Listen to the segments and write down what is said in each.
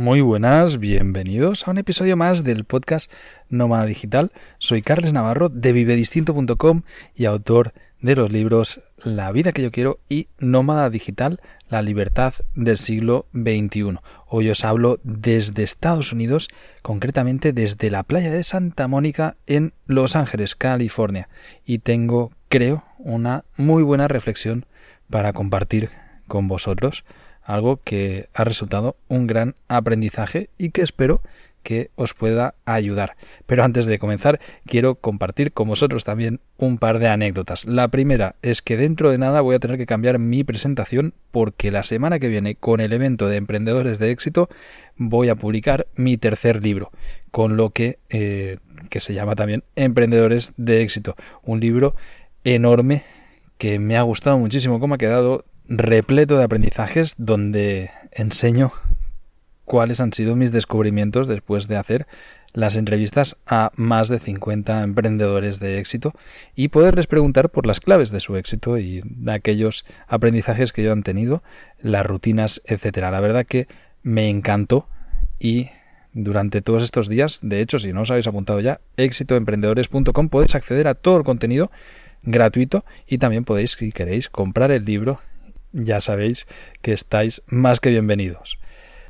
Muy buenas, bienvenidos a un episodio más del podcast Nómada Digital. Soy Carles Navarro de vivedistinto.com y autor de los libros La vida que yo quiero y Nómada Digital, la libertad del siglo XXI. Hoy os hablo desde Estados Unidos, concretamente desde la playa de Santa Mónica en Los Ángeles, California. Y tengo, creo, una muy buena reflexión para compartir con vosotros algo que ha resultado un gran aprendizaje y que espero que os pueda ayudar. Pero antes de comenzar, quiero compartir con vosotros también un par de anécdotas. La primera es que dentro de nada voy a tener que cambiar mi presentación porque la semana que viene con el evento de emprendedores de éxito voy a publicar mi tercer libro, con lo que, eh, que se llama también Emprendedores de éxito. Un libro enorme que me ha gustado muchísimo cómo ha quedado repleto de aprendizajes donde enseño cuáles han sido mis descubrimientos después de hacer las entrevistas a más de 50 emprendedores de éxito y poderles preguntar por las claves de su éxito y de aquellos aprendizajes que yo han tenido, las rutinas, etcétera. La verdad que me encantó y durante todos estos días, de hecho, si no os habéis apuntado ya, éxitoemprendedores.com podéis acceder a todo el contenido gratuito y también podéis, si queréis, comprar el libro ya sabéis que estáis más que bienvenidos.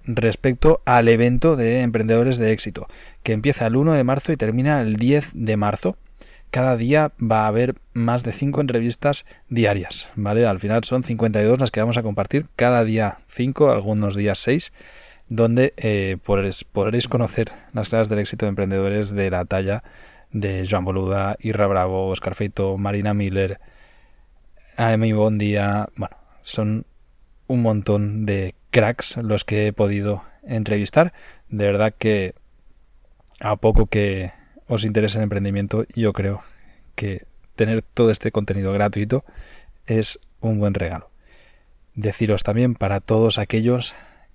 Respecto al evento de emprendedores de éxito, que empieza el 1 de marzo y termina el 10 de marzo, cada día va a haber más de 5 entrevistas diarias, ¿vale? Al final son 52 las que vamos a compartir, cada día 5, algunos días 6, donde eh, podréis, conocer las claves del éxito de emprendedores de la talla de Joan Boluda, Irra Bravo, Oscar Feito, Marina Miller, Amy Bondía, bueno, son un montón de cracks los que he podido entrevistar. De verdad que a poco que os interese el emprendimiento, yo creo que tener todo este contenido gratuito es un buen regalo. Deciros también para todos aquellos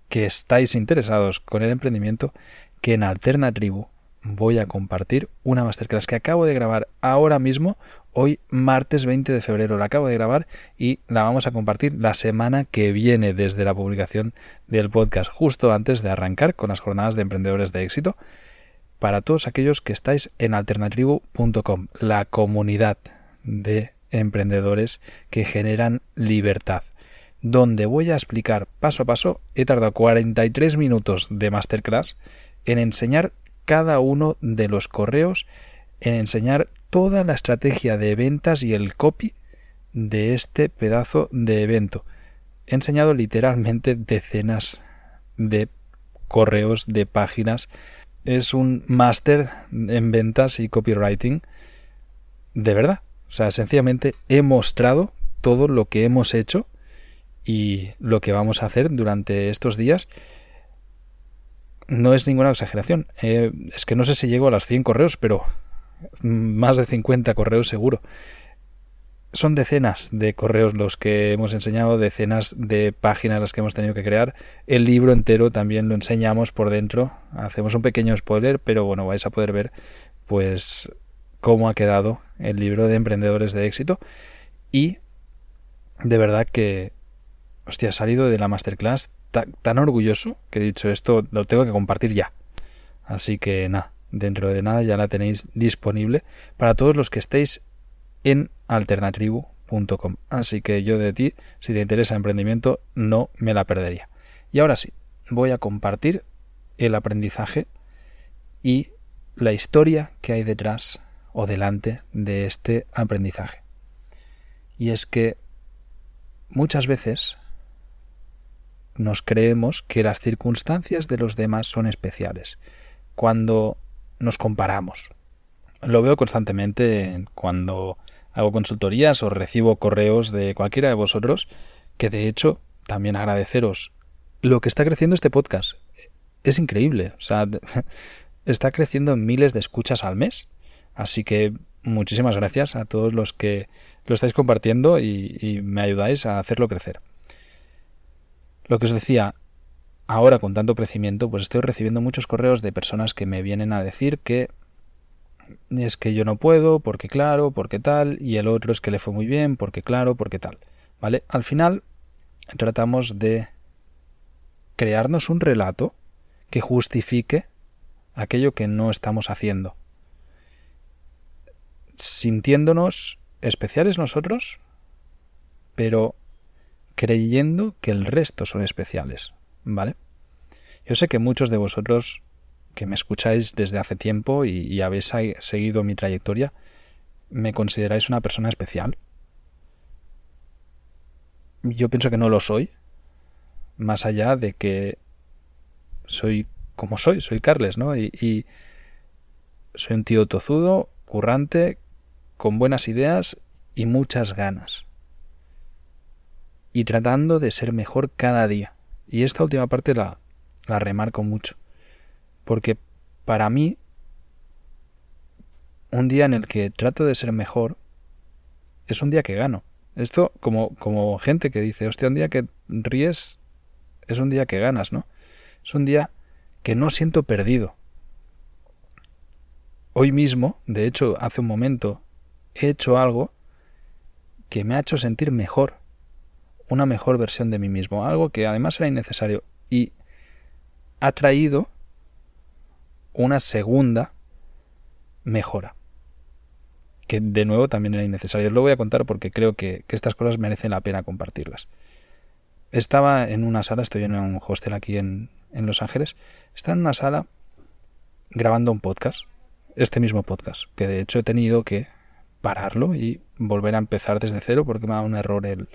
que estáis interesados con el emprendimiento que en Alternatribu voy a compartir una masterclass que acabo de grabar ahora mismo, hoy martes 20 de febrero. La acabo de grabar y la vamos a compartir la semana que viene desde la publicación del podcast, justo antes de arrancar con las jornadas de emprendedores de éxito. Para todos aquellos que estáis en alternatribu.com, la comunidad de emprendedores que generan libertad donde voy a explicar paso a paso, he tardado 43 minutos de masterclass en enseñar cada uno de los correos en enseñar toda la estrategia de ventas y el copy de este pedazo de evento. He enseñado literalmente decenas de correos, de páginas. Es un máster en ventas y copywriting de verdad. O sea, sencillamente he mostrado todo lo que hemos hecho y lo que vamos a hacer durante estos días no es ninguna exageración. Eh, es que no sé si llego a las 100 correos, pero más de 50 correos seguro. Son decenas de correos los que hemos enseñado, decenas de páginas las que hemos tenido que crear. El libro entero también lo enseñamos por dentro. Hacemos un pequeño spoiler, pero bueno, vais a poder ver pues cómo ha quedado el libro de emprendedores de éxito. Y de verdad que, hostia, ha salido de la masterclass tan, orgulloso que he dicho esto lo tengo que compartir ya. Así que nada, dentro de nada ya la tenéis disponible para todos los que estéis en alternatribu.com. Así que yo de ti, si te interesa emprendimiento, no me la perdería. Y ahora sí, voy a compartir el aprendizaje y la historia que hay detrás o delante de este aprendizaje. Y es que muchas veces nos creemos que las circunstancias de los demás son especiales. Cuando nos comparamos. Lo veo constantemente cuando hago consultorías o recibo correos de cualquiera de vosotros, que de hecho también agradeceros lo que está creciendo este podcast. Es increíble, o sea, está creciendo en miles de escuchas al mes. Así que muchísimas gracias a todos los que lo estáis compartiendo y, y me ayudáis a hacerlo crecer. Lo que os decía, ahora con tanto crecimiento, pues estoy recibiendo muchos correos de personas que me vienen a decir que es que yo no puedo, porque claro, porque tal, y el otro es que le fue muy bien, porque claro, porque tal. ¿Vale? Al final tratamos de crearnos un relato que justifique aquello que no estamos haciendo. Sintiéndonos especiales nosotros, pero creyendo que el resto son especiales. ¿Vale? Yo sé que muchos de vosotros que me escucháis desde hace tiempo y, habéis seguido mi trayectoria, me consideráis una persona especial. Yo pienso que no lo soy, más allá de que soy como soy, soy Carles, ¿no? Y, y soy un tío tozudo, currante, con buenas ideas y muchas ganas. Y tratando de ser mejor cada día. Y esta última parte la, la remarco mucho. Porque para mí, un día en el que trato de ser mejor es un día que gano. Esto como, como gente que dice, hostia, un día que ríes es un día que ganas, ¿no? Es un día que no siento perdido. Hoy mismo, de hecho, hace un momento, he hecho algo que me ha hecho sentir mejor, una mejor versión de mí mismo, algo que además era innecesario y ha traído una segunda mejora. Que de nuevo también era innecesario. Os lo voy a contar porque creo que, estas cosas merecen la pena compartirlas. Estaba en una sala, estoy en un hostel aquí en, en Los Ángeles, estaba en una sala grabando un podcast, este mismo podcast, que de hecho he tenido que pararlo y volver a empezar desde cero porque me ha dado un error el,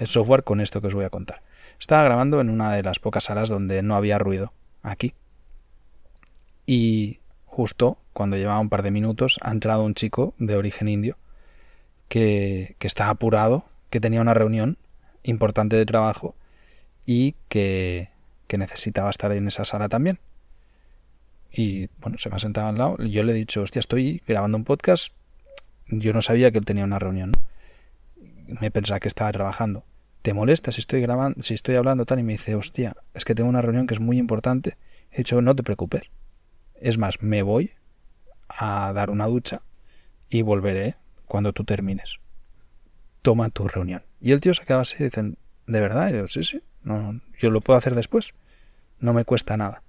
el software con esto que os voy a contar. Estaba grabando en una de las pocas salas donde no había ruido, aquí, y justo cuando llevaba un par de minutos ha entrado un chico de origen indio que, está apurado, que tenía una reunión importante de trabajo y que, que necesitaba estar en esa sala también. Y bueno, se me ha sentado al lado. Yo le he dicho, hostia, estoy grabando un podcast. Yo no sabía que él tenía una reunión. Me pensaba que estaba trabajando. ¿Te molesta si estoy grabando, si estoy hablando tal? Y me dice, hostia, es que tengo una reunión que es muy importante. He dicho, no te preocupes. Es más, me voy a dar una ducha y volveré cuando tú termines. Toma tu reunión. Y el tío se acaba así y dicen, ¿de verdad? yo, sí, sí, no, yo lo puedo hacer después. No me cuesta nada.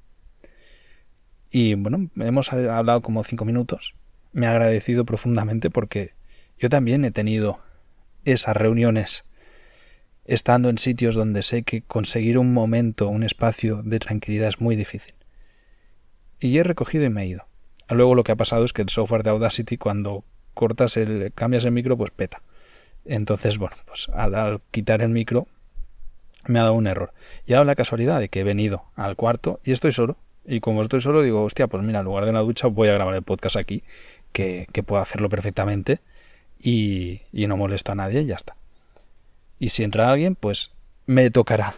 Y bueno, hemos hablado como cinco minutos. Me ha agradecido profundamente porque yo también he tenido esas reuniones estando en sitios donde sé que conseguir un momento, un espacio de tranquilidad es muy difícil y he recogido y me he ido. Luego lo que ha pasado es que el software de Audacity cuando cortas el cambias el micro pues peta. Entonces, bueno, pues al, quitar el micro me ha dado un error. Y ha dado la casualidad de que he venido al cuarto y estoy solo. Y como estoy solo, digo, hostia, pues mira, en lugar de la ducha voy a grabar el podcast aquí, que, que puedo hacerlo perfectamente y, y no molesto a nadie y ya está. Y si entra alguien, pues me tocará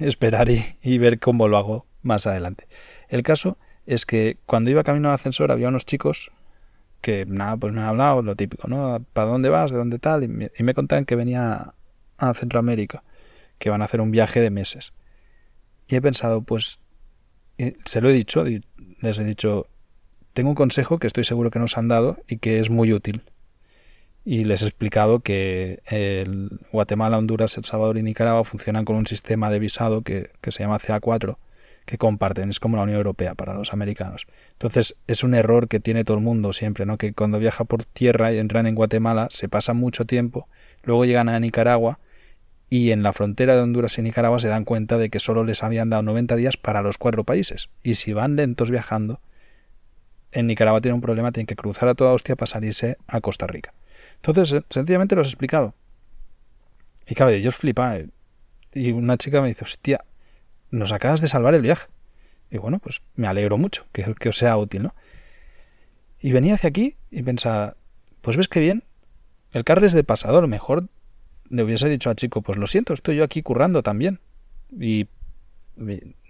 esperar y, ver cómo lo hago más adelante. El caso es que cuando iba camino al ascensor había unos chicos que nada, pues me han hablado lo típico, ¿no? ¿Para dónde vas? ¿De dónde tal? Y me, y me contaban que venía a Centroamérica, que van a hacer un viaje de meses. Y he pensado, pues, se lo he dicho, les he dicho, tengo un consejo que estoy seguro que nos han dado y que es muy útil. Y les he explicado que el Guatemala, Honduras, El Salvador y Nicaragua funcionan con un sistema de visado que, se llama CA4 que comparten, es como la Unión Europea para los americanos. Entonces es un error que tiene todo el mundo siempre, ¿no? Que cuando viaja por tierra y entran en Guatemala se pasa mucho tiempo, luego llegan a Nicaragua y en la frontera de Honduras y Nicaragua se dan cuenta de que solo les habían dado 90 días para los cuatro países. Y si van lentos viajando, en Nicaragua tienen un problema, tienen que cruzar a toda hostia para salirse a Costa Rica. Entonces, sencillamente lo he explicado. Y claro, ellos flipan. Y una chica me dice, hostia, nos acabas de salvar el viaje. Y bueno, pues me alegro mucho que, os sea útil, ¿no? Y venía hacia aquí y pensaba, pues ves qué bien, el Carles de pasador, mejor le hubiese dicho al chico, pues lo siento, estoy yo aquí currando también. Y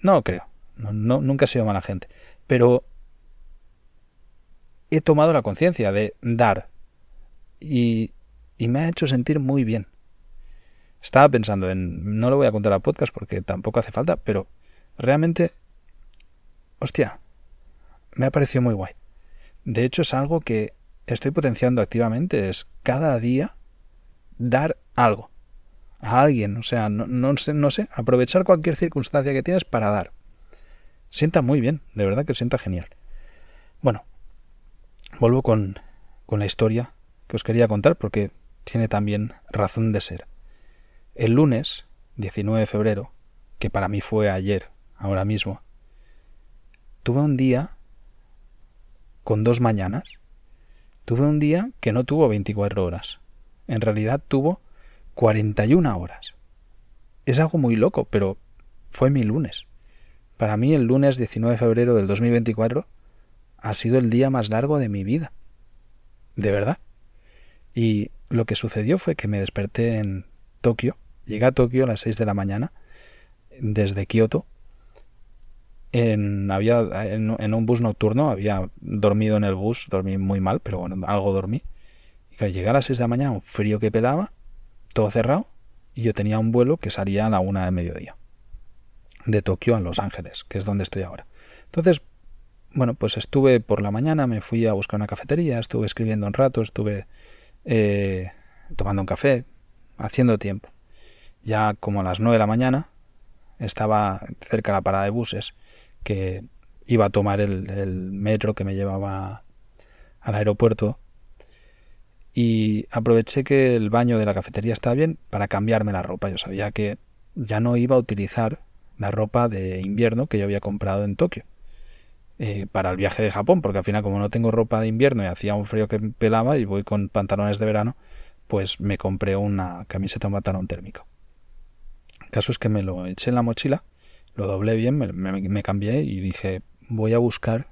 no creo, nunca he sido mala gente. Pero he tomado la conciencia de dar y, y me ha hecho sentir muy bien. Estaba pensando en, no lo voy a contar a podcast porque tampoco hace falta, pero realmente, hostia, me ha parecido muy guay. De hecho es algo que estoy potenciando activamente, es cada día dar algo a alguien, o sea, no, no, sé, no sé, aprovechar cualquier circunstancia que tienes para dar. Sienta muy bien, de verdad que sienta genial. Bueno, vuelvo con, con la historia que os quería contar porque tiene también razón de ser. El lunes, 19 de febrero, que para mí fue ayer, ahora mismo, tuve un día con dos mañanas. Tuve un día que no tuvo 24 horas. En realidad tuvo 41 horas. Es algo muy loco, pero fue mi lunes. Para mí el lunes 19 de febrero del 2024 ha sido el día más largo de mi vida. De verdad. Y lo que sucedió fue que me desperté en Tokio. Llegué a Tokio a las 6 de la mañana desde Kioto. En, había, en, un bus nocturno, había dormido en el bus, dormí muy mal, pero bueno, algo dormí. Y que llegué a las 6 de la mañana, un frío que pelaba, todo cerrado y yo tenía un vuelo que salía a la una de mediodía de Tokio a Los Ángeles, que es donde estoy ahora. Entonces, bueno, pues estuve por la mañana, me fui a buscar una cafetería, estuve escribiendo un rato, estuve eh, tomando un café, haciendo tiempo. Ya como a las nueve de la mañana estaba cerca de la parada de buses que iba a tomar el, el metro que me llevaba al aeropuerto y aproveché que el baño de la cafetería estaba bien para cambiarme la ropa. Yo sabía que ya no iba a utilizar la ropa de invierno que yo había comprado en Tokio eh, para el viaje de Japón, porque al final como no tengo ropa de invierno y hacía un frío que pelaba y voy con pantalones de verano, pues me compré una camiseta, un pantalón térmico. El caso es que me lo eché en la mochila, lo doblé bien, me, cambié y dije voy a buscar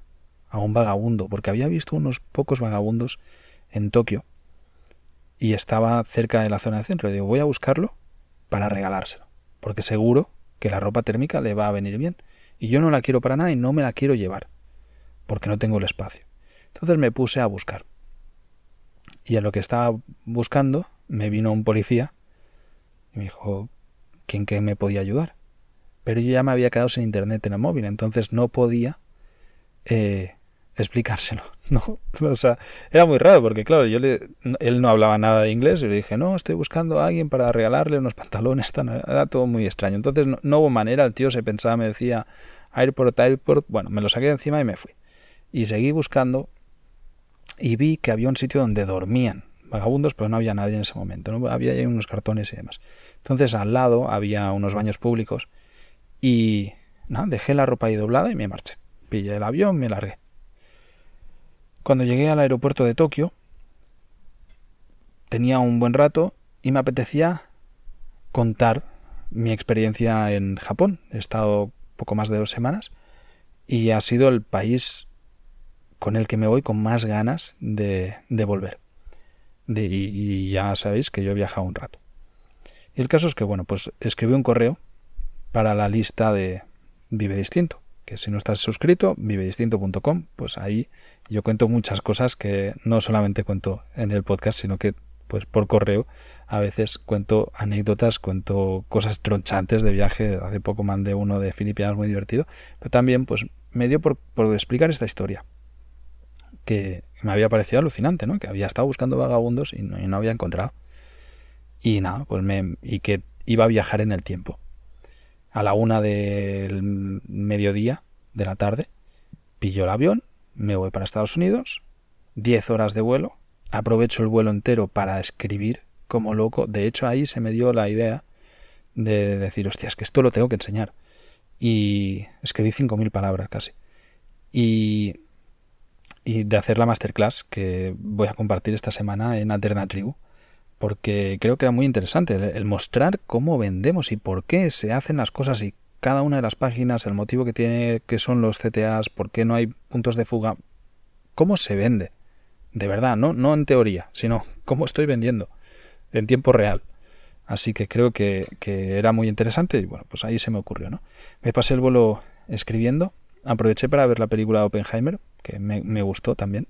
a un vagabundo, porque había visto unos pocos vagabundos en Tokio y estaba cerca de la zona de centro. Y digo, voy a buscarlo para regalárselo, porque seguro que la ropa térmica le va a venir bien. Y yo no la quiero para nada y no me la quiero llevar, porque no tengo el espacio. Entonces me puse a buscar. Y en lo que estaba buscando, me vino un policía y me dijo, ¿quién que me podía ayudar? Pero yo ya me había quedado sin internet en el móvil, entonces no podía eh, explicárselo. No, o sea, era muy raro porque claro, yo le, él no hablaba nada de inglés y le dije, no, estoy buscando a alguien para regalarle unos pantalones, era todo muy extraño. Entonces no, hubo manera, el tío se pensaba, me decía, airport, airport, bueno, me lo saqué encima y me fui. Y seguí buscando y vi que había un sitio donde dormían vagabundos, pero no había nadie en ese momento, ¿no? había unos cartones y demás. Entonces al lado había unos baños públicos y dejé la ropa ahí doblada y me marché. Pillé el avión, me largué. Cuando llegué al aeropuerto de Tokio, tenía un buen rato y me apetecía contar mi experiencia en Japón. He estado poco más de dos semanas y ha sido el país con el que me voy con más ganas de, volver. y, ya sabéis que yo he viajado un rato. Y el caso es que, bueno, pues escribí un correo para la lista de Vive Distinto que si no estás suscrito, vivedistinto.com, pues ahí yo cuento muchas cosas que no solamente cuento en el podcast, sino que pues por correo a veces cuento anécdotas, cuento cosas tronchantes de viaje. Hace poco mandé uno de Filipinas muy divertido, pero también pues me dio por, explicar esta historia que me había parecido alucinante, ¿no? Que había estado buscando vagabundos y no, había encontrado. Y nada, pues me y que iba a viajar en el tiempo a la una del mediodía de la tarde, pillo el avión, me voy para Estados Unidos, 10 horas de vuelo, aprovecho el vuelo entero para escribir como loco. De hecho, ahí se me dio la idea de decir, hostias, que esto lo tengo que enseñar. Y escribí 5.000 palabras casi. Y, y de hacer la masterclass que voy a compartir esta semana en Alternatribu porque creo que era muy interesante el, mostrar cómo vendemos y por qué se hacen las cosas y cada una de las páginas, el motivo que tiene, que son los CTAs, por qué no hay puntos de fuga, cómo se vende de verdad, no, no en teoría, sino cómo estoy vendiendo en tiempo real. Así que creo que, era muy interesante y bueno, pues ahí se me ocurrió, ¿no? Me pasé el vuelo escribiendo, aproveché para ver la película Oppenheimer, que me, gustó también,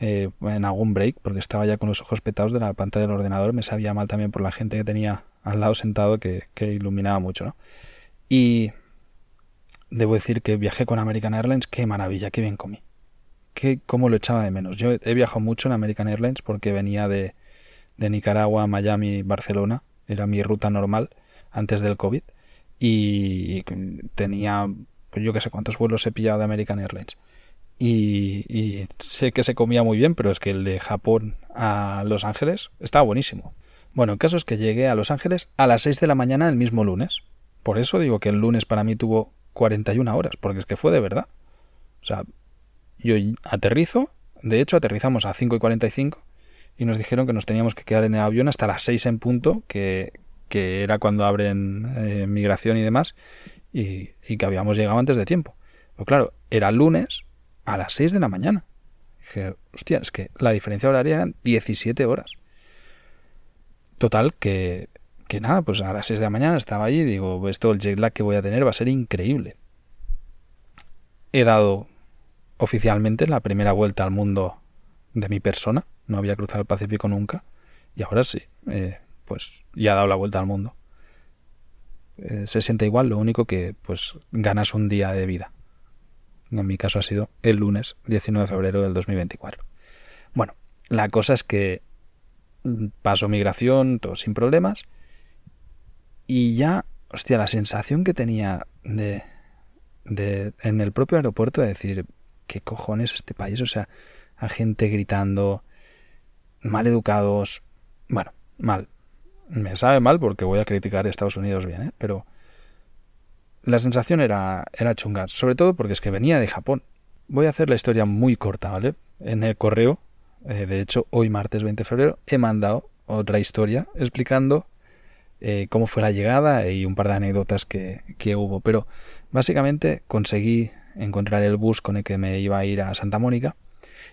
eh, en algún break, porque estaba ya con los ojos petados de la pantalla del ordenador, me sabía mal también por la gente que tenía al lado sentado que, que iluminaba mucho, ¿no? Y debo decir que viajé con American Airlines, qué maravilla, qué bien comí. Qué, cómo lo echaba de menos. Yo he viajado mucho en American Airlines porque venía de, de Nicaragua, Miami, Barcelona era mi ruta normal antes del COVID y tenía, yo que sé cuántos vuelos he pillado de American Airlines. Y, sé que se comía muy bien, pero es que el de Japón a Los Ángeles estaba buenísimo. Bueno, el caso es que llegué a Los Ángeles a las 6 de la mañana el mismo lunes. Por eso digo que el lunes para mí tuvo 41 horas, porque es que fue de verdad. O sea, yo aterrizo, de hecho aterrizamos a 5 y 45 y nos dijeron que nos teníamos que quedar en el avión hasta las 6 en punto, que, era cuando abren eh, migración y demás, y, que habíamos llegado antes de tiempo. Pero claro, era lunes a las 6 de la mañana. Dije, hostia, es que la diferencia horaria eran 17 horas. Total, que, que nada, pues a las 6 de la mañana estaba allí y digo, esto, el jet lag que voy a tener va a ser increíble. He dado oficialmente la primera vuelta al mundo de mi persona no había cruzado el Pacífico nunca y ahora sí, eh, pues ya ha dado la vuelta al mundo. Eh, se siente igual, lo único que pues ganas un día de vida. En mi caso ha sido el lunes 19 de febrero del 2024. Bueno, la cosa es que paso migración, todo sin problemas. Y ya, hostia, la sensación que tenía de, de en el propio aeropuerto de decir, ¿qué cojones este país? O sea, a gente gritando, mal educados. Bueno, mal. Me sabe mal porque voy a criticar Estados Unidos bien, ¿eh? pero la sensación era, era chunga, sobre todo porque es que venía de Japón. Voy a hacer la historia muy corta, ¿vale? En el correo, eh, de hecho, hoy martes 20 de febrero, he mandado otra historia explicando eh, cómo fue la llegada y un par de anécdotas que, que hubo. Pero básicamente conseguí encontrar el bus con el que me iba a ir a Santa Mónica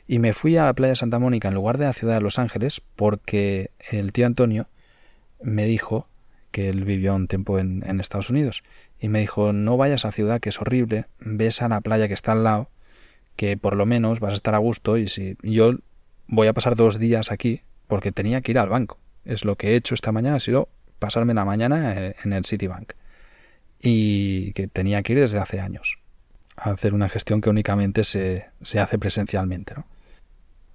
y me fui a la playa de Santa Mónica en lugar de la ciudad de Los Ángeles porque el tío Antonio me dijo que él vivió un tiempo en, Estados Unidos y me dijo no vayas a ciudad que es horrible, ves a la playa que está al lado que por lo menos vas a estar a gusto y si yo voy a pasar dos días aquí porque tenía que ir al banco. Es lo que he hecho esta mañana, ha sido pasarme la mañana en el Citibank y que tenía que ir desde hace años a hacer una gestión que únicamente se, se hace presencialmente. ¿no?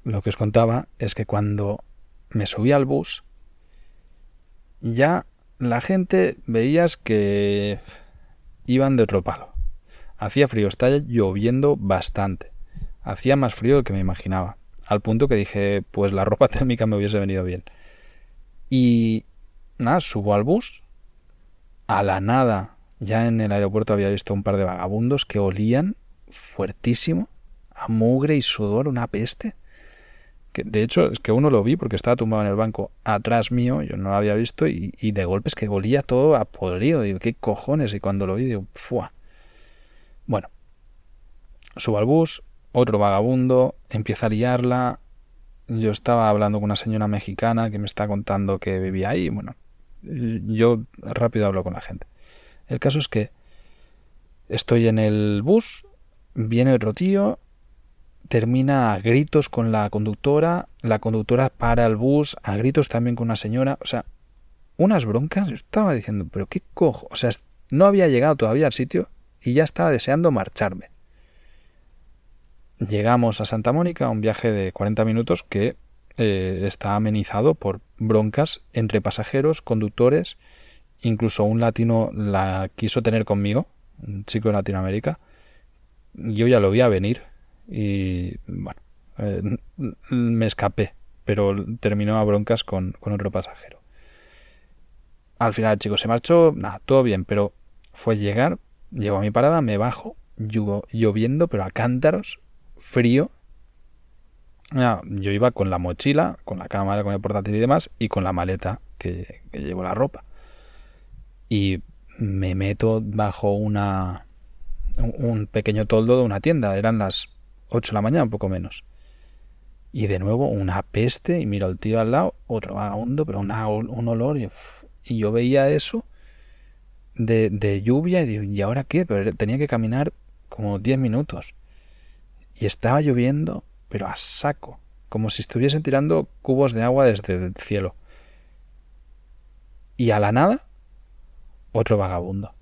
Lo que os contaba es que cuando me subí al bus, ya la gente veías que iban de otro palo. Hacía frío, estaba lloviendo bastante. Hacía más frío que me imaginaba. Al punto que dije, pues la ropa térmica me hubiese venido bien. Y nada, subo al bus. A la nada, ya en el aeropuerto había visto un par de vagabundos que olían fuertísimo a mugre y sudor, una peste de hecho es que uno lo vi porque estaba tumbado en el banco atrás mío, yo no lo había visto y, de golpes que volía todo a podrido, digo, ¿qué cojones? Y cuando lo vi, digo, ¡fua! Bueno, subo al bus, otro vagabundo, empieza a liarla, yo estaba hablando con una señora mexicana que me está contando que vivía ahí, bueno, yo rápido hablo con la gente. El caso es que estoy en el bus, viene otro tío, termina a gritos con la conductora, la conductora para el bus, a gritos también con una señora, o sea, unas broncas, yo estaba diciendo, pero qué cojo, o sea, no había llegado todavía al sitio y ya estaba deseando marcharme. Llegamos a Santa Mónica, un viaje de 40 minutos que eh, está amenizado por broncas entre pasajeros, conductores, incluso un latino la quiso tener conmigo, un chico de Latinoamérica. Yo ya lo vi a venir, y bueno, eh, me escapé, pero terminó a broncas con, otro pasajero. Al final el chico se marchó, nada, todo bien, pero fue llegar, llego a mi parada, me bajo, lloviendo, pero a cántaros, frío. yo iba con la mochila, con la cámara, con el portátil y demás, y con la maleta que, que llevo la ropa. Y me meto bajo una un pequeño toldo de una tienda. Eran las 8 de la mañana, un poco menos. Y de nuevo una peste y miro al tío al lado, otro vagabundo, pero un olor y, yo veía eso de, de lluvia y digo, ¿y ahora qué? Pero tenía que caminar como 10 minutos. Y estaba lloviendo, pero a saco, como si estuviesen tirando cubos de agua desde el cielo. Y a la nada, otro vagabundo,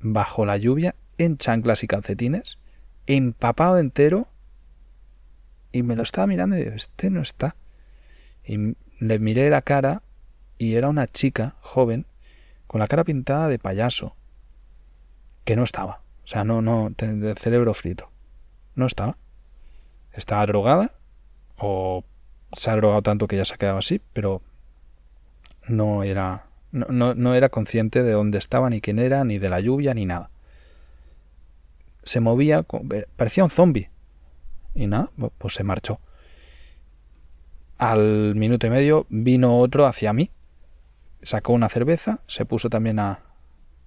bajo la lluvia, en chanclas y calcetines, empapado entero, y me lo estaba mirando y digo, este no está. Y le miré la cara y era una chica joven con la cara pintada de payaso, que no estaba. O sea, no, no, de cerebro frito. No estaba. Estaba drogada o se ha drogado tanto que ya se ha quedado así, pero no era, no, no era consciente de dónde estaba, ni quién era, ni de la lluvia, ni nada. Se movía, parecía un zombie. Y nada, pues se marchó. Al minuto y medio vino otro hacia mí, sacó una cerveza, se puso también a,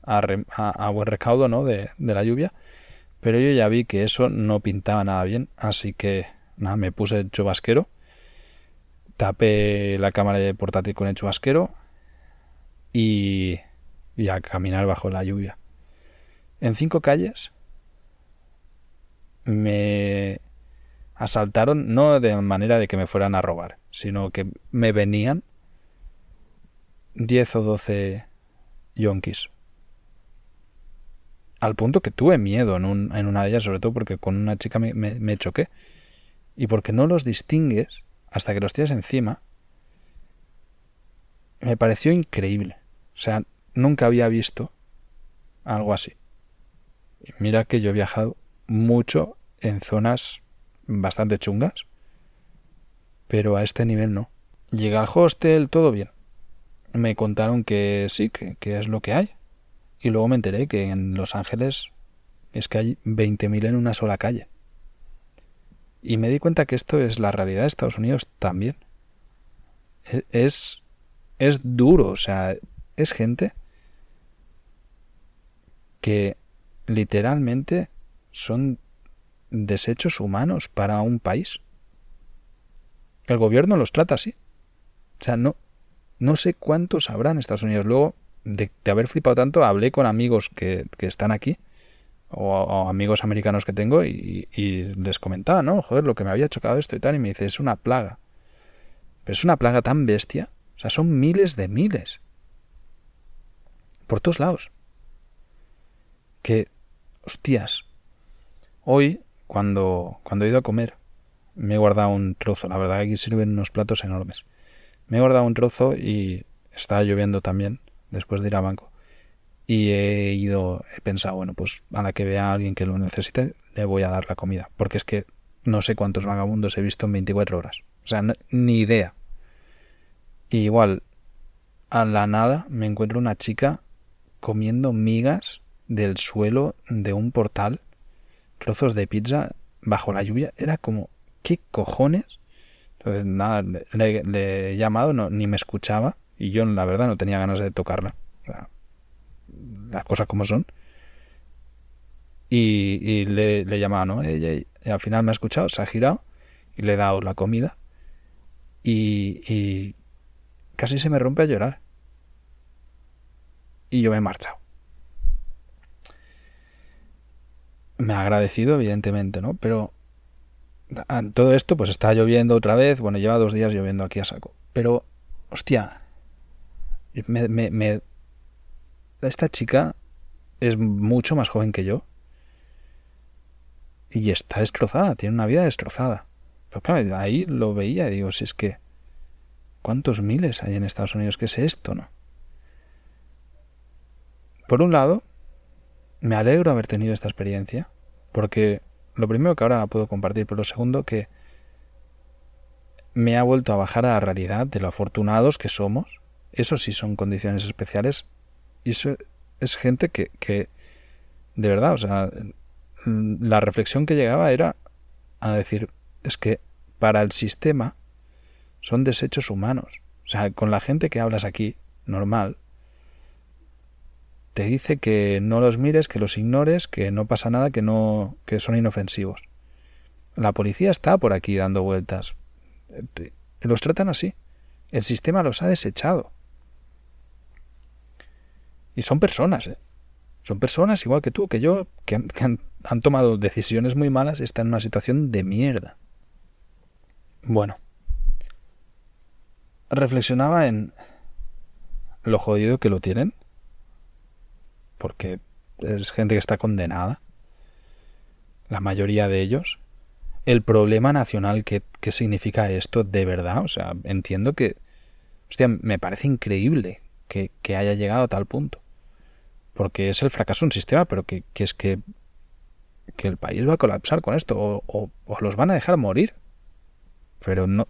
a, buen recaudo ¿no? de, de, la lluvia, pero yo ya vi que eso no pintaba nada bien, así que nada, me puse el chubasquero, tapé la cámara de portátil con el chubasquero y, y a caminar bajo la lluvia. En cinco calles me asaltaron no de manera de que me fueran a robar, sino que me venían 10 o 12 yonkis. Al punto que tuve miedo en, un, en, una de ellas, sobre todo porque con una chica me, me, choqué. Y porque no los distingues hasta que los tienes encima, me pareció increíble. O sea, nunca había visto algo así. Y mira que yo he viajado mucho en zonas bastante chungas, pero a este nivel no. Llegué al hostel, todo bien. Me contaron que sí, que, que es lo que hay. Y luego me enteré que en Los Ángeles es que hay 20.000 en una sola calle. Y me di cuenta que esto es la realidad de Estados Unidos también. E, es, es duro, o sea, es gente que literalmente son desechos humanos para un país. El gobierno los trata así. O sea, no, no sé cuántos habrá en Estados Unidos. Luego de, haber flipado tanto, hablé con amigos que, están aquí, o, amigos americanos que tengo, y, y, les comentaba, ¿no? Joder, lo que me había chocado esto y tal, y me dice, es una plaga. Pero es una plaga tan bestia. O sea, son miles de miles. Por todos lados. Que, hostias. Hoy cuando, cuando he ido a comer, me he guardado un trozo. La verdad aquí sirven unos platos enormes. Me he guardado un trozo y estaba lloviendo también después de ir al banco. Y he ido, he pensado, bueno, pues a la que vea a alguien que lo necesite, le voy a dar la comida. Porque es que no sé cuántos vagabundos he visto en 24 horas. O sea, ni idea. Igual, a la nada me encuentro una chica comiendo migas del suelo de un portal trozos de pizza bajo la lluvia. Era como, ¿qué cojones? Entonces, nada, le, he llamado, no, ni me escuchaba. Y yo, la verdad, no tenía ganas de tocarla. O sea, las cosas como son. Y, le, he llamado, ¿no? Ella, y al final me ha escuchado, se ha girado y le he dado la comida. Y, y casi se me rompe a llorar. Y yo me he marchado. Me ha agradecido, evidentemente, ¿no? Pero todo esto, pues está lloviendo otra vez. Bueno, lleva dos días lloviendo aquí a saco. Pero, hostia, me, me, esta chica es mucho más joven que yo. Y está destrozada, tiene una vida destrozada. Pero claro, ahí lo veía y digo, si es que, ¿cuántos miles hay en Estados Unidos? ¿Qué es esto, no? Por un lado, me alegro haber tenido esta experiencia, porque lo primero que ahora puedo compartir, pero lo segundo que me ha vuelto a bajar a la realidad de lo afortunados que somos. Eso sí son condiciones especiales. Y eso es gente que, que de verdad, o sea, la reflexión que llegaba era a decir, es que para el sistema son desechos humanos. O sea, con la gente que hablas aquí, normal, te dice que no los mires, que los ignores, que no pasa nada, que no que son inofensivos. La policía está por aquí dando vueltas. Los tratan así. El sistema los ha desechado. Y son personas, ¿eh? Son personas igual que tú, que yo, que han, han tomado decisiones muy malas y están en una situación de mierda. Bueno. Reflexionaba en lo jodido que lo tienen. Porque es gente que está condenada. La mayoría de ellos. El problema nacional que, significa esto de verdad. O sea, entiendo que... Hostia, me parece increíble que, que haya llegado a tal punto porque es el fracaso de un sistema, pero que, es que, que, el país va a colapsar con esto, o, los van a dejar morir. Pero no,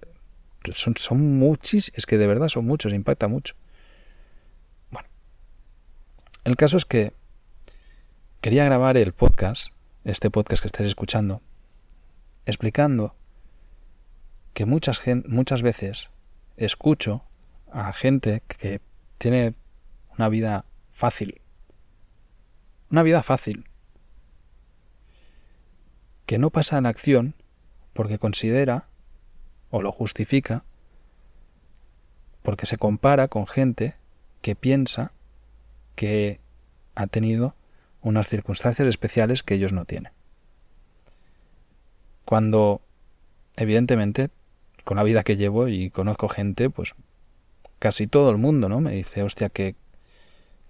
son, son muchos, es que de verdad son muchos, impacta mucho. El caso es que quería grabar el podcast, este podcast que estáis escuchando, explicando que muchas, muchas veces escucho a gente que tiene una vida fácil, una vida fácil. Que no pasa en acción porque considera o lo justifica porque se compara con gente que piensa que ha tenido unas circunstancias especiales que ellos no tienen. Cuando, evidentemente, con la vida que llevo y conozco gente, pues casi todo el mundo, ¿no? Me dice, hostia, que,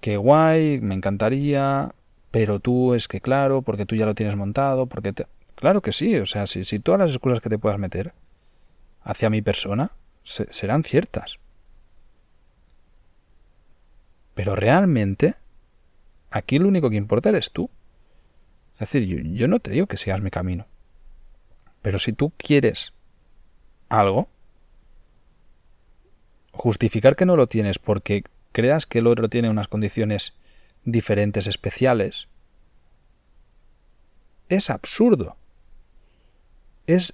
qué guay, me encantaría, pero tú es que claro, porque tú ya lo tienes montado, porque te... Claro que sí, o sea, si, si todas las excusas que te puedas meter hacia mi persona serán ciertas. Pero realmente, aquí lo único que importa eres tú. Es decir, yo, yo no te digo que seas mi camino. Pero si tú quieres algo, justificar que no lo tienes porque creas que el otro tiene unas condiciones diferentes especiales, es absurdo. Es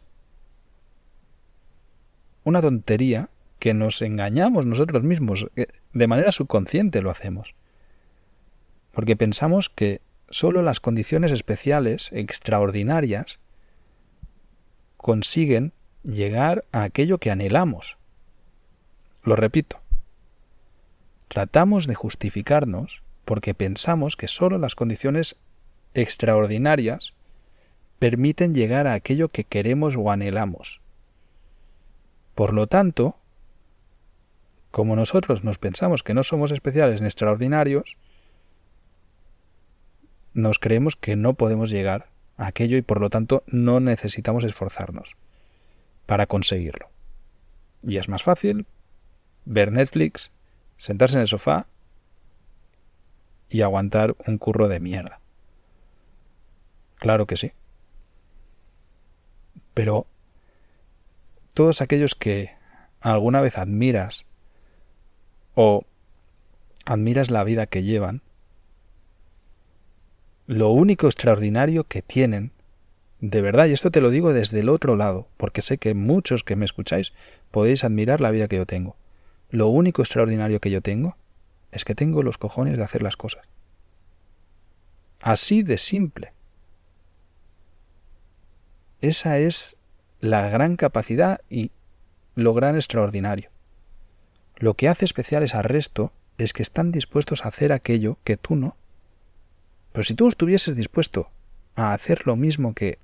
una tontería que nos engañamos nosotros mismos. De manera subconsciente lo hacemos. Porque pensamos que solo las condiciones especiales, extraordinarias, consiguen llegar a aquello que anhelamos. Lo repito. Tratamos de justificarnos porque pensamos que sólo las condiciones extraordinarias permiten llegar a aquello que queremos o anhelamos. Por lo tanto, como nosotros nos pensamos que no somos especiales ni extraordinarios, nos creemos que no podemos llegar a aquello y por lo tanto no necesitamos esforzarnos para conseguirlo. Y es más fácil ver Netflix, sentarse en el sofá y aguantar un curro de mierda. Claro que sí. Pero todos aquellos que alguna vez admiras o admiras la vida que llevan, lo único extraordinario que tienen, de verdad, y esto te lo digo desde el otro lado, porque sé que muchos que me escucháis podéis admirar la vida que yo tengo, lo único extraordinario que yo tengo es que tengo los cojones de hacer las cosas. Así de simple. Esa es la gran capacidad y lo gran extraordinario. Lo que hace especiales al resto es que están dispuestos a hacer aquello que tú no. Pero si tú estuvieses dispuesto a hacer lo mismo que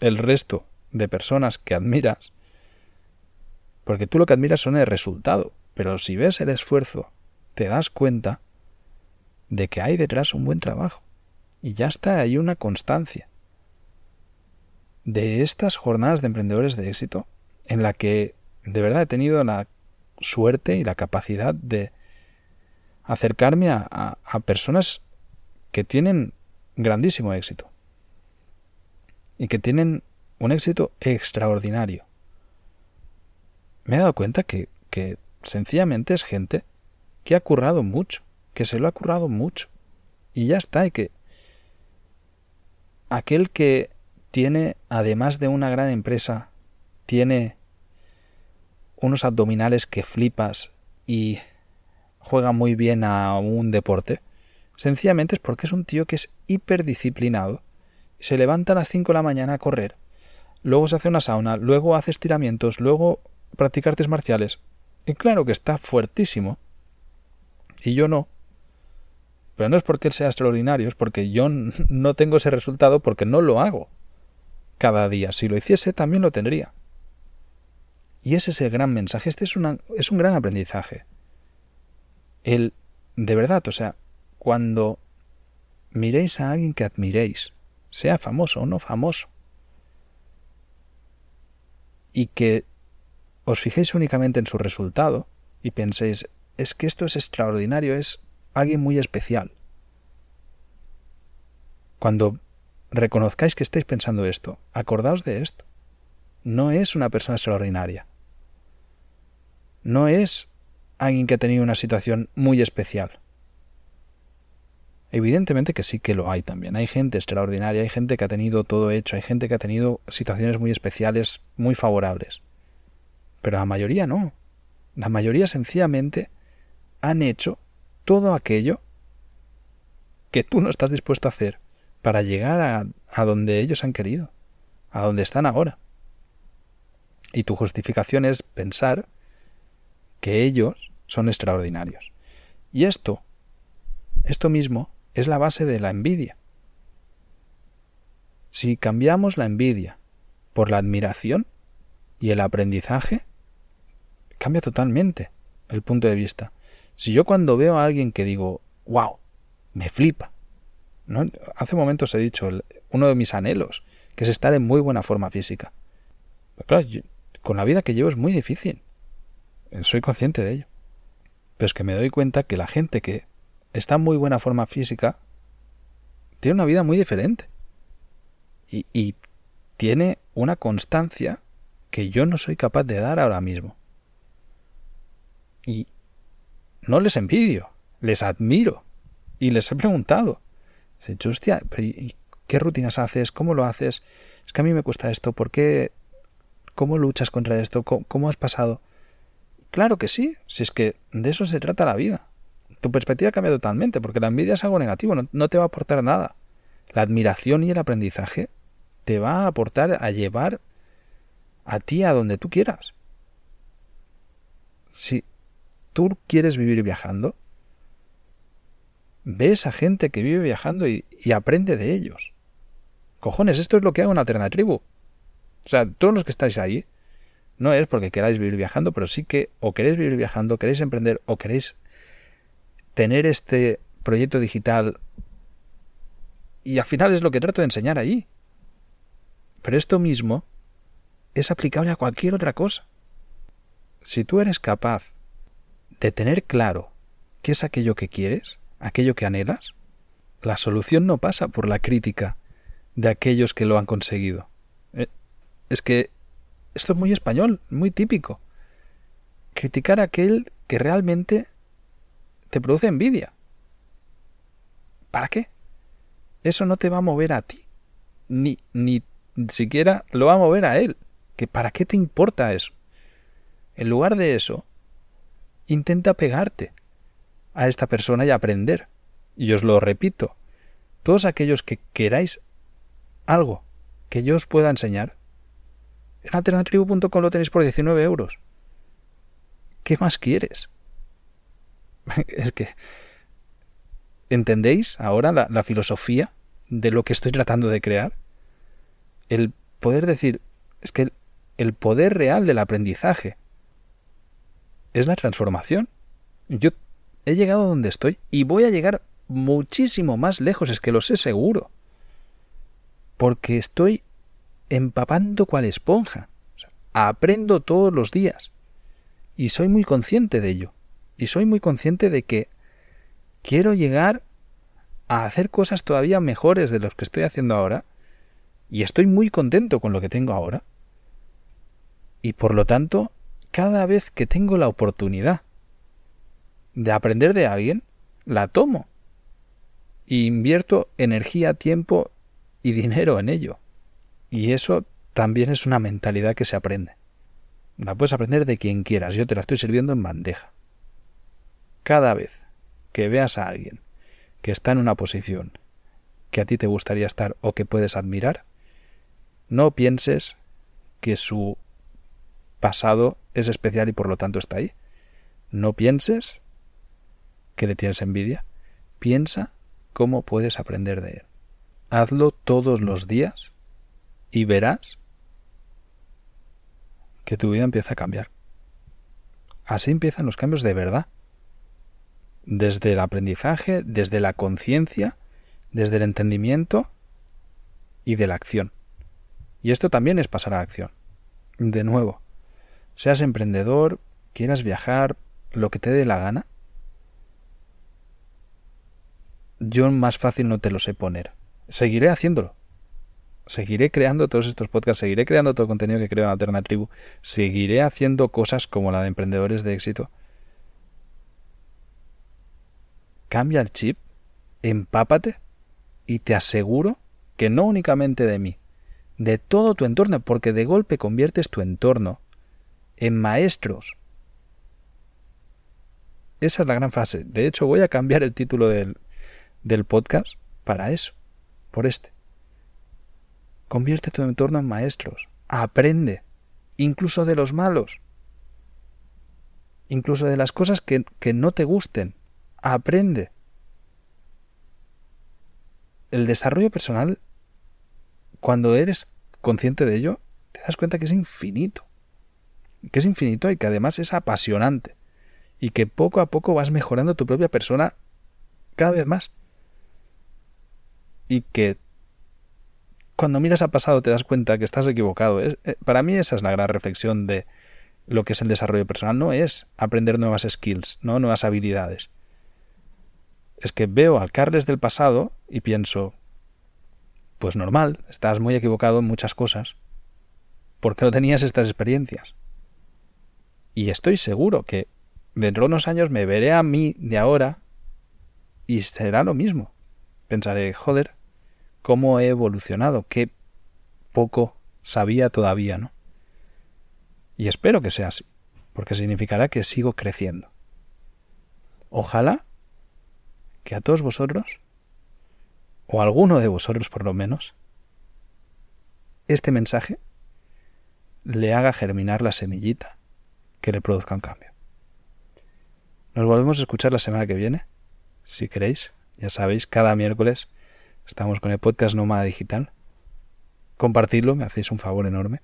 el resto de personas que admiras, porque tú lo que admiras son el resultado, pero si ves el esfuerzo te das cuenta de que hay detrás un buen trabajo. Y ya está ahí una constancia de estas jornadas de emprendedores de éxito en la que de verdad he tenido la suerte y la capacidad de acercarme a, personas que tienen grandísimo éxito y que tienen un éxito extraordinario. Me he dado cuenta que, que sencillamente es gente que ha currado mucho, que se lo ha currado mucho. Y ya está, y que aquel que tiene, además de una gran empresa, tiene unos abdominales que flipas y juega muy bien a un deporte, sencillamente es porque es un tío que es hiperdisciplinado. Se levanta a las 5 de la mañana a correr, luego se hace una sauna, luego hace estiramientos, luego practicar artes marciales. Y claro que está fuertísimo. Y yo no. Pero no es porque él sea extraordinario, es porque yo no tengo ese resultado porque no lo hago cada día. Si lo hiciese, también lo tendría. Y ese es el gran mensaje. Este es, es un gran aprendizaje. El, de verdad, o sea, cuando miréis a alguien que admiréis, sea famoso o no famoso, y que os fijéis únicamente en su resultado y penséis, es que esto es extraordinario, es alguien muy especial. Cuando reconozcáis que estáis pensando esto, acordaos de esto. No es una persona extraordinaria. No es alguien que ha tenido una situación muy especial. Evidentemente que sí que lo hay también. Hay gente extraordinaria, hay gente que ha tenido todo hecho, hay gente que ha tenido situaciones muy especiales, muy favorables. Pero la mayoría no. La mayoría sencillamente han hecho todo aquello que tú no estás dispuesto a hacer para llegar a, a donde ellos han querido, a donde están ahora. Y tu justificación es pensar que ellos son extraordinarios. Y esto, esto mismo, es la base de la envidia. Si cambiamos la envidia por la admiración y el aprendizaje, cambia totalmente el punto de vista. Si yo cuando veo a alguien que digo, wow, me flipa, ¿no? hace momentos he dicho, uno de mis anhelos, que es estar en muy buena forma física. claro, con la vida que llevo es muy difícil. Soy consciente de ello. Pero es que me doy cuenta que la gente que está en muy buena forma física, tiene una vida muy diferente. Y, y tiene una constancia que yo no soy capaz de dar ahora mismo. Y no les envidio, les admiro. Y les he preguntado. He dicho, hostia, ¿qué rutinas haces? ¿Cómo lo haces? Es que a mí me cuesta esto. ¿Por qué? ¿Cómo luchas contra esto? cómo has pasado? Claro que sí, si es que de eso se trata la vida tu perspectiva cambia totalmente, porque la envidia es algo negativo, no, te va a aportar nada. La admiración y el aprendizaje te va a aportar a llevar a ti a donde tú quieras. Si tú quieres vivir viajando, ves a gente que vive viajando y, aprende de ellos. Cojones, esto es lo que hago en Alternatribu. O sea, todos los que estáis ahí, no es porque queráis vivir viajando, pero sí que o queréis vivir viajando, queréis emprender o queréis tener este proyecto digital y al final es lo que trato de enseñar allí. Pero esto mismo es aplicable a cualquier otra cosa. Si tú eres capaz de tener claro qué es aquello que quieres, aquello que anhelas, la solución no pasa por la crítica de aquellos que lo han conseguido. Eh, es que esto es muy español, muy típico. Criticar a aquel que realmente te produce envidia. ¿Para qué? Eso no te va a mover a ti. Ni, ni siquiera lo va a mover a él. ¿Que ¿Para qué te importa eso? En lugar de eso, intenta pegarte a esta persona y aprender. Y os lo repito, todos aquellos que queráis algo que yo os pueda enseñar, en alternatribu.com lo tenéis por 19 euros. ¿Qué más quieres? es que... ¿Entendéis ahora la, filosofía de lo que estoy tratando de crear? El poder decir, es que el, poder real del aprendizaje es la transformación. Yo he llegado donde estoy y voy a llegar muchísimo más lejos, es que lo sé seguro. Porque estoy empapando cual esponja. aprendo todos los días. Y soy muy consciente de ello. Y soy muy consciente de que quiero llegar a hacer cosas todavía mejores de los que estoy haciendo ahora. Y estoy muy contento con lo que tengo ahora. Y por lo tanto, cada vez que tengo la oportunidad de aprender de alguien, la tomo. Y invierto energía, tiempo y dinero en ello. Y eso también es una mentalidad que se aprende. La puedes aprender de quien quieras, yo te la estoy sirviendo en bandeja cada vez que veas a alguien que está en una posición que a ti te gustaría estar o que puedes admirar, no pienses que su pasado es especial y por lo tanto está ahí. No pienses que le tienes envidia. Piensa cómo puedes aprender de él. Hazlo todos los días y verás que tu vida empieza a cambiar. Así empiezan los cambios de verdad. Desde el aprendizaje, desde la conciencia, desde el entendimiento y de la acción. Y esto también es pasar a la acción. De nuevo, seas emprendedor, quieras viajar, lo que te dé la gana, yo más fácil no te lo sé poner. Seguiré haciéndolo. Seguiré creando todos estos podcasts, seguiré creando todo el contenido que creo en Alternatribu, seguiré haciendo cosas como la de emprendedores de éxito. Cambia el chip, empápate y te aseguro que no únicamente de mí, de todo tu entorno, porque de golpe conviertes tu entorno en maestros. Esa es la gran frase. De hecho, voy a cambiar el título del, del podcast para eso, por este. Convierte tu entorno en maestros. Aprende, incluso de los malos, incluso de las cosas que, que no te gusten. Aprende. El desarrollo personal, cuando eres consciente de ello, te das cuenta que es infinito. Que es infinito y que además es apasionante. Y que poco a poco vas mejorando tu propia persona cada vez más y que cuando miras al pasado te das cuenta que estás equivocado. Eh, para mí esa es la gran reflexión de lo que es el desarrollo personal. No es aprender nuevas skills, no nuevas habilidades. Es que veo al Carles del pasado y pienso, pues normal, estás muy equivocado en muchas cosas, porque no tenías estas experiencias. Y estoy seguro que dentro de unos años me veré a mí de ahora y será lo mismo. Pensaré, joder, cómo he evolucionado, qué poco sabía todavía, ¿no? Y espero que sea así, porque significará que sigo creciendo. Ojalá que a todos vosotros, o a alguno de vosotros por lo menos, este mensaje le haga germinar la semillita que le produzca un cambio. Nos volvemos a escuchar la semana que viene, si queréis, ya sabéis, cada miércoles Estamos con el podcast Nómada Digital. Compartidlo, me hacéis un favor enorme.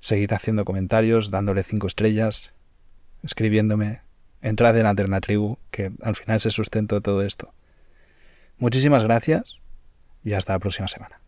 Seguid haciendo comentarios, dándole cinco estrellas, escribiéndome. Entrad en Alternatribu, que al final es el sustento de todo esto. Muchísimas gracias y hasta la próxima semana.